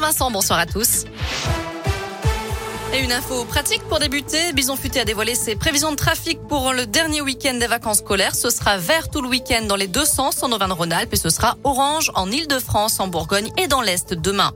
Vincent, bonsoir à tous. Et une info pratique pour débuter. Bison Futé a dévoilé ses prévisions de trafic pour le dernier week-end des vacances scolaires. Ce sera vert tout le week-end dans les deux sens en Auvergne-Rhône-Alpes et ce sera orange en Ile-de-France, en Bourgogne et dans l'Est demain.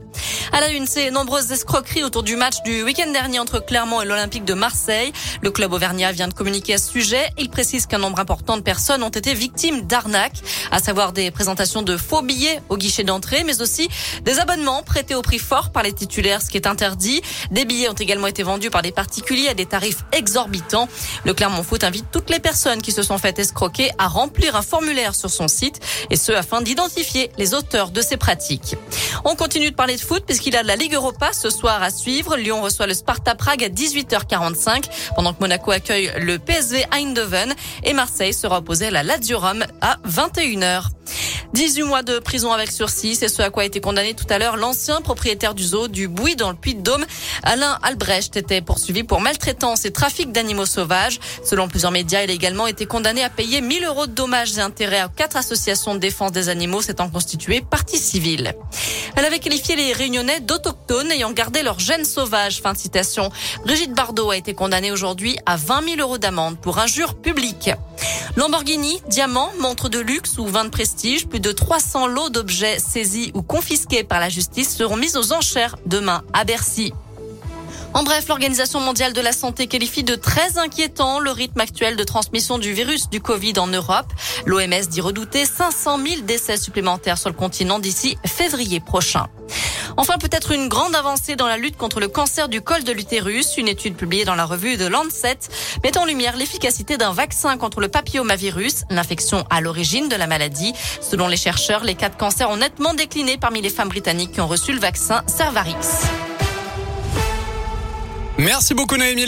À la une, ces nombreuses escroqueries autour du match du week-end dernier entre Clermont et l'Olympique de Marseille. Le club auvergnat vient de communiquer à ce sujet. Il précise qu'un nombre important de personnes ont été victimes d'arnaques, à savoir des présentations de faux billets au guichet d'entrée, mais aussi des abonnements prêtés au prix fort par les titulaires, ce qui est interdit. Des billets ont également été vendus par des particuliers à des tarifs exorbitants. Le Clermont Foot invite toutes les personnes qui se sont faites escroquer à remplir un formulaire sur son site, et ce afin d'identifier les auteurs de ces pratiques. On continue de parler de foot puisqu'il a de la Ligue Europa ce soir à suivre. Lyon reçoit le Sparta Prague à 18h45 pendant que Monaco accueille le PSV Eindhoven et Marseille sera opposé à la Lazio Rome à 21h. 18 mois de prison avec sursis, c'est ce à quoi a été condamné tout à l'heure l'ancien propriétaire du zoo du Bouy dans le Puy-de-Dôme. Alain Albrecht était poursuivi pour maltraitance et trafic d'animaux sauvages. Selon plusieurs médias, il a également été condamné à payer 1000 euros de dommages et intérêts à quatre associations de défense des animaux s'étant constituées partie civile. Elle avait qualifié les réunionnais d'autochtones ayant gardé leur gène sauvage. Fin de citation. Brigitte Bardot a été condamnée aujourd'hui à 20 000 euros d'amende pour injure publique. Lamborghini, diamants, montres de luxe ou vin de prestige, plus de 300 lots d'objets saisis ou confisqués par la justice seront mis aux enchères demain à Bercy. En bref, l'Organisation mondiale de la santé qualifie de très inquiétant le rythme actuel de transmission du virus du Covid en Europe. L'OMS dit redouter 500 000 décès supplémentaires sur le continent d'ici février prochain. Enfin, peut-être une grande avancée dans la lutte contre le cancer du col de l'utérus. Une étude publiée dans la revue de Lancet met en lumière l'efficacité d'un vaccin contre le papillomavirus, l'infection à l'origine de la maladie. Selon les chercheurs, les cas de cancer ont nettement décliné parmi les femmes britanniques qui ont reçu le vaccin Cervarix. Merci beaucoup Naomi